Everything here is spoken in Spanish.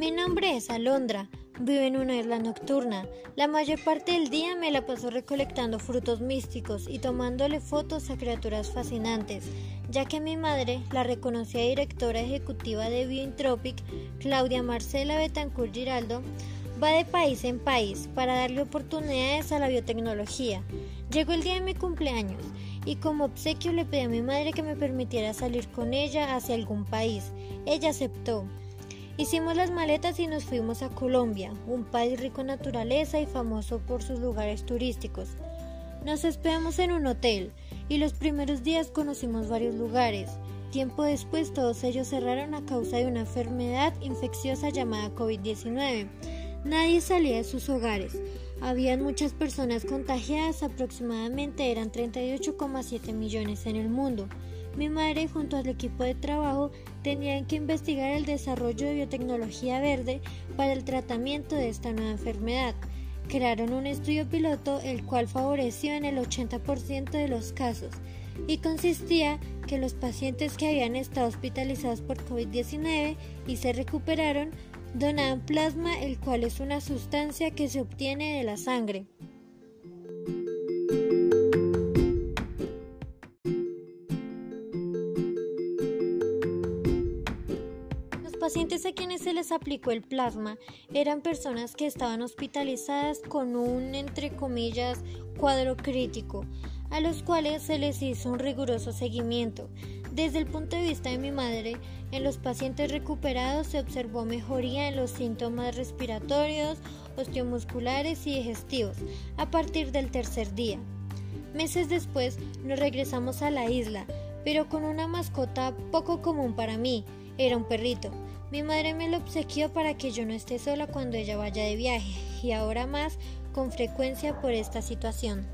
Mi nombre es Alondra. Vivo en una isla nocturna. La mayor parte del día me la paso recolectando frutos místicos y tomándole fotos a criaturas fascinantes, ya que mi madre, la reconocida directora ejecutiva de Biointropic, Claudia Marcela Betancourt Giraldo, va de país en país para darle oportunidades a la biotecnología. Llegó el día de mi cumpleaños y como obsequio le pedí a mi madre que me permitiera salir con ella hacia algún país. Ella aceptó. Hicimos las maletas y nos fuimos a Colombia, un país rico en naturaleza y famoso por sus lugares turísticos. Nos hospedamos en un hotel y los primeros días conocimos varios lugares. Tiempo después todos ellos cerraron a causa de una enfermedad infecciosa llamada COVID-19. Nadie salía de sus hogares. Habían muchas personas contagiadas, aproximadamente eran 38,7 millones en el mundo. Mi madre junto al equipo de trabajo tenían que investigar el desarrollo de biotecnología verde para el tratamiento de esta nueva enfermedad. Crearon un estudio piloto el cual favoreció en el 80% de los casos y consistía que los pacientes que habían estado hospitalizados por COVID-19 y se recuperaron donaban plasma el cual es una sustancia que se obtiene de la sangre. pacientes a quienes se les aplicó el plasma eran personas que estaban hospitalizadas con un, entre comillas, cuadro crítico, a los cuales se les hizo un riguroso seguimiento. Desde el punto de vista de mi madre, en los pacientes recuperados se observó mejoría en los síntomas respiratorios, osteomusculares y digestivos a partir del tercer día. Meses después nos regresamos a la isla, pero con una mascota poco común para mí, era un perrito. Mi madre me lo obsequió para que yo no esté sola cuando ella vaya de viaje y ahora más con frecuencia por esta situación.